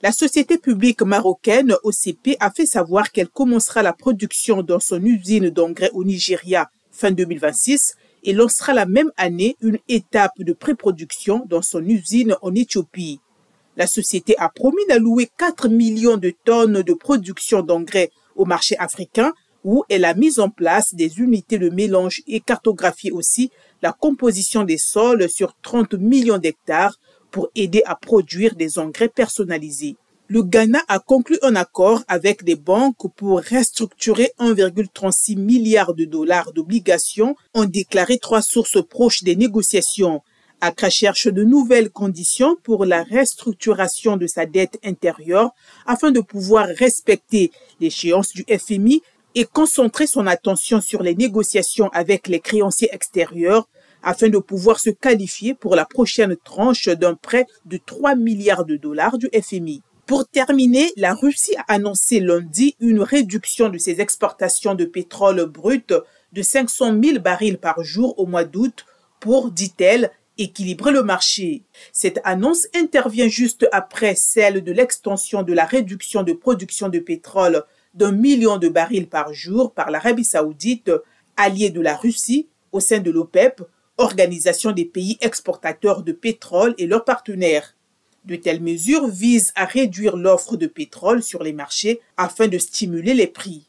La société publique marocaine OCP a fait savoir qu'elle commencera la production dans son usine d'engrais au Nigeria fin 2026 et lancera la même année une étape de pré-production dans son usine en Éthiopie. La société a promis d'allouer 4 millions de tonnes de production d'engrais au marché africain où elle a mis en place des unités de mélange et cartographié aussi la composition des sols sur 30 millions d'hectares pour aider à produire des engrais personnalisés. Le Ghana a conclu un accord avec des banques pour restructurer 1,36 milliard de dollars d'obligations, ont déclaré trois sources proches des négociations. Accra cherche de nouvelles conditions pour la restructuration de sa dette intérieure afin de pouvoir respecter l'échéance du FMI et concentrer son attention sur les négociations avec les créanciers extérieurs afin de pouvoir se qualifier pour la prochaine tranche d'un prêt de 3 milliards de dollars du FMI. Pour terminer, la Russie a annoncé lundi une réduction de ses exportations de pétrole brut de 500 000 barils par jour au mois d'août pour, dit-elle, équilibrer le marché. Cette annonce intervient juste après celle de l'extension de la réduction de production de pétrole d'un million de barils par jour par l'Arabie saoudite, alliée de la Russie, au sein de l'OPEP, Organisation des pays exportateurs de pétrole et leurs partenaires. De telles mesures visent à réduire l'offre de pétrole sur les marchés afin de stimuler les prix.